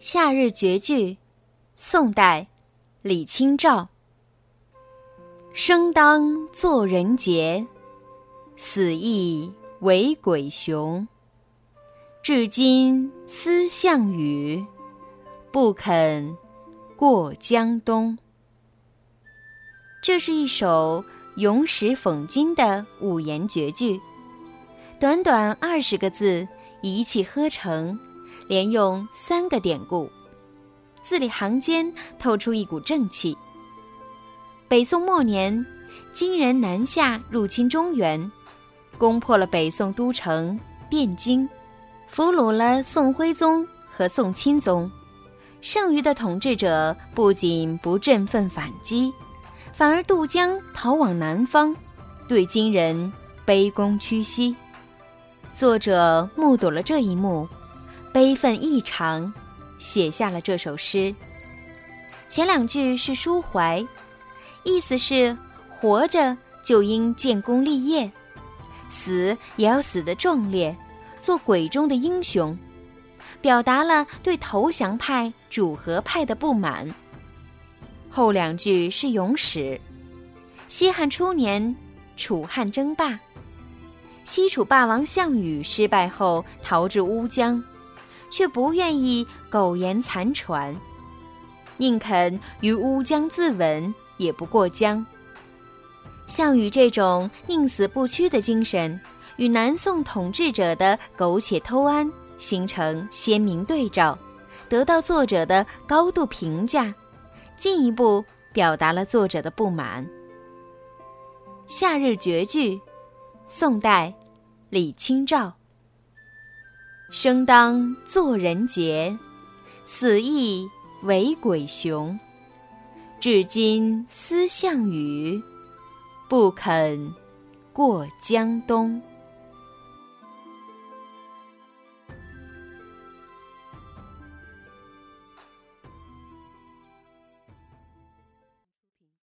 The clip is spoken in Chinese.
夏日绝句，宋代，李清照。生当作人杰，死亦为鬼雄。至今思项羽，不肯过江东。这是一首咏史讽今的五言绝句，短短二十个字，一气呵成。连用三个典故，字里行间透出一股正气。北宋末年，金人南下入侵中原，攻破了北宋都城汴京，俘虏了宋徽宗和宋钦宗。剩余的统治者不仅不振奋反击，反而渡江逃往南方，对金人卑躬屈膝。作者目睹了这一幕。悲愤异常，写下了这首诗。前两句是抒怀，意思是活着就应建功立业，死也要死得壮烈，做鬼中的英雄，表达了对投降派、主和派的不满。后两句是咏史，西汉初年，楚汉争霸，西楚霸王项羽失败后逃至乌江。却不愿意苟延残喘，宁肯于乌江自刎，也不过江。项羽这种宁死不屈的精神，与南宋统治者的苟且偷安形成鲜明对照，得到作者的高度评价，进一步表达了作者的不满。《夏日绝句》，宋代，李清照。生当作人杰，死亦为鬼雄。至今思项羽，不肯过江东。